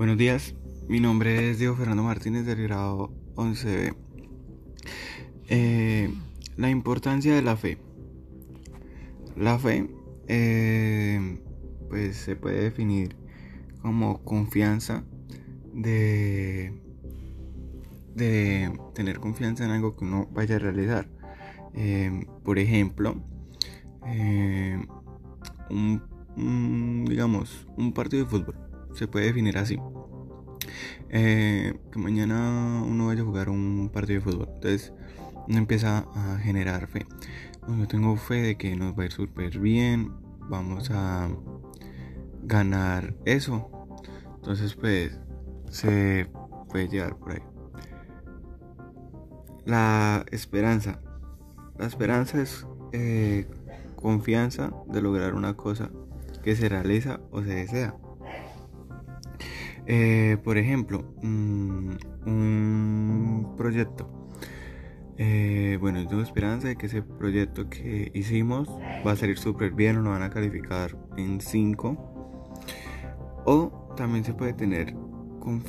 Buenos días, mi nombre es Diego Fernando Martínez del grado 11B. Eh, la importancia de la fe. La fe eh, pues se puede definir como confianza de, de tener confianza en algo que uno vaya a realizar. Eh, por ejemplo, un, digamos, un partido de fútbol se puede definir así. Eh, que mañana uno vaya a jugar un partido de fútbol. Entonces uno empieza a generar fe. Yo tengo fe de que nos va a ir súper bien. Vamos a ganar eso. Entonces pues se puede llegar por ahí. La esperanza. La esperanza es eh, confianza de lograr una cosa que se realiza o se desea. Eh, por ejemplo, mm, un proyecto. Eh, bueno, tengo esperanza de que ese proyecto que hicimos va a salir súper bien o lo van a calificar en 5. O también se puede tener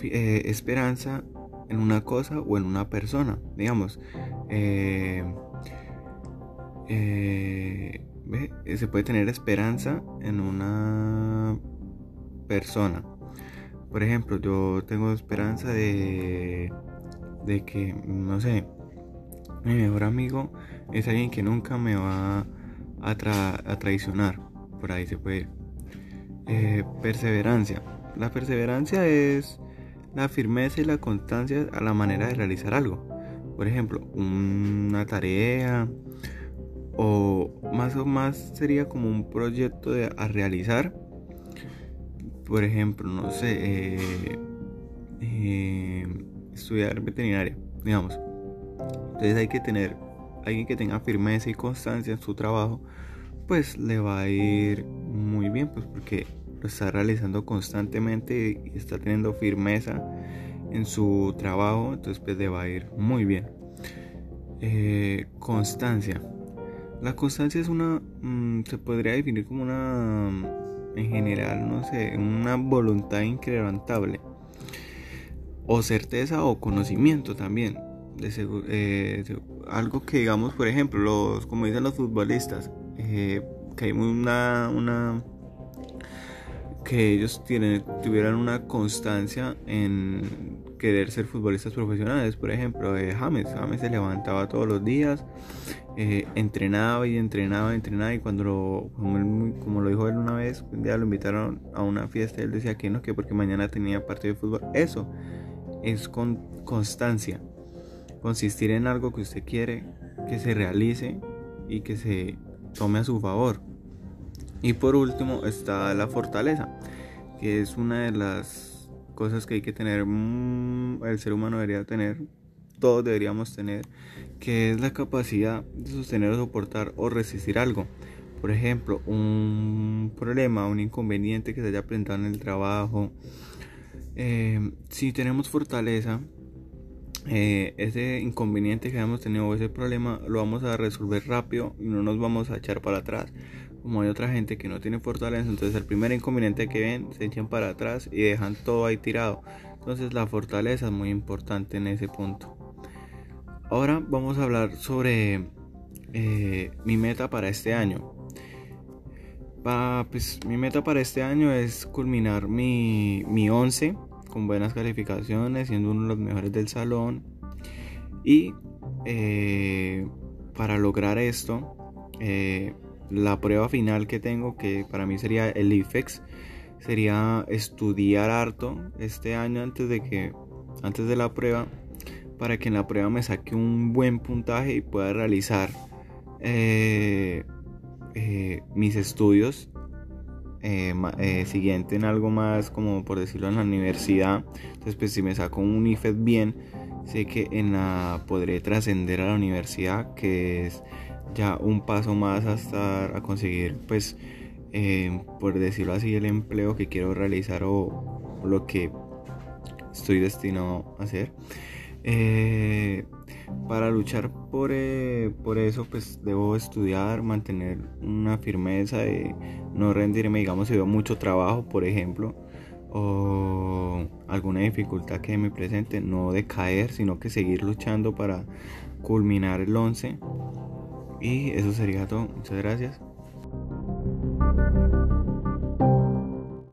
eh, esperanza en una cosa o en una persona. Digamos, se puede tener esperanza en una persona. Por ejemplo, yo tengo esperanza de, de que, no sé, mi mejor amigo es alguien que nunca me va a, traicionar. Por ahí se puede. Eh, perseverancia. La perseverancia es la firmeza y la constancia a la manera de realizar algo. Por ejemplo, una tarea o más o más sería como un proyecto de, a realizar por ejemplo, no sé, eh, eh, estudiar veterinaria, digamos. Entonces hay que tener alguien que tenga firmeza y constancia en su trabajo, pues le va a ir muy bien, pues porque lo está realizando constantemente y está teniendo firmeza en su trabajo, entonces pues le va a ir muy bien. Eh, constancia. La constancia es una, mm, se podría definir como una en general, no sé, una voluntad incrementable. O certeza o conocimiento también. De eh, algo que digamos, por ejemplo, los, como dicen los futbolistas, eh, que hay una, una que ellos tienen, tuvieran una constancia en querer ser futbolistas profesionales. Por ejemplo, eh, James. James se levantaba todos los días, eh, entrenaba y entrenaba y entrenaba. Y cuando lo, como, lo dijo él una vez, un día lo invitaron a una fiesta, él decía que no, que porque mañana tenía partido de fútbol. Eso es con constancia. Consistir en algo que usted quiere que se realice y que se tome a su favor. Y por último está la fortaleza, que es una de las cosas que hay que tener, mm, el ser humano debería tener, todos deberíamos tener, que es la capacidad de sostener o soportar o resistir algo. Por ejemplo, un problema, un inconveniente que se haya presentado en el trabajo. Eh, si tenemos fortaleza, eh, ese inconveniente que hemos tenido ese problema lo vamos a resolver rápido y no nos vamos a echar para atrás como hay otra gente que no tiene fortaleza, entonces el primer inconveniente que ven se echan para atrás y dejan todo ahí tirado. Entonces la fortaleza es muy importante en ese punto. Ahora vamos a hablar sobre eh, mi meta para este año. pues, mi meta para este año es culminar mi, mi 11 con buenas calificaciones, siendo uno de los mejores del salón. Y eh, para lograr esto, eh, la prueba final que tengo, que para mí sería el IFEX, sería estudiar harto este año antes de que antes de la prueba para que en la prueba me saque un buen puntaje y pueda realizar eh, eh, mis estudios eh, siguiente en algo más como por decirlo en la universidad. Entonces pues si me saco un IFEX bien sé que en la podré trascender a la universidad que es ya un paso más hasta conseguir pues eh, por decirlo así el empleo que quiero realizar o, lo que estoy destinado a hacer eh, para luchar por, eh, por eso pues debo estudiar mantener una firmeza de no rendirme digamos si veo mucho trabajo por ejemplo o alguna dificultad que me presente, no decaer, sino que seguir luchando para culminar el 11. Y eso sería todo. Muchas gracias.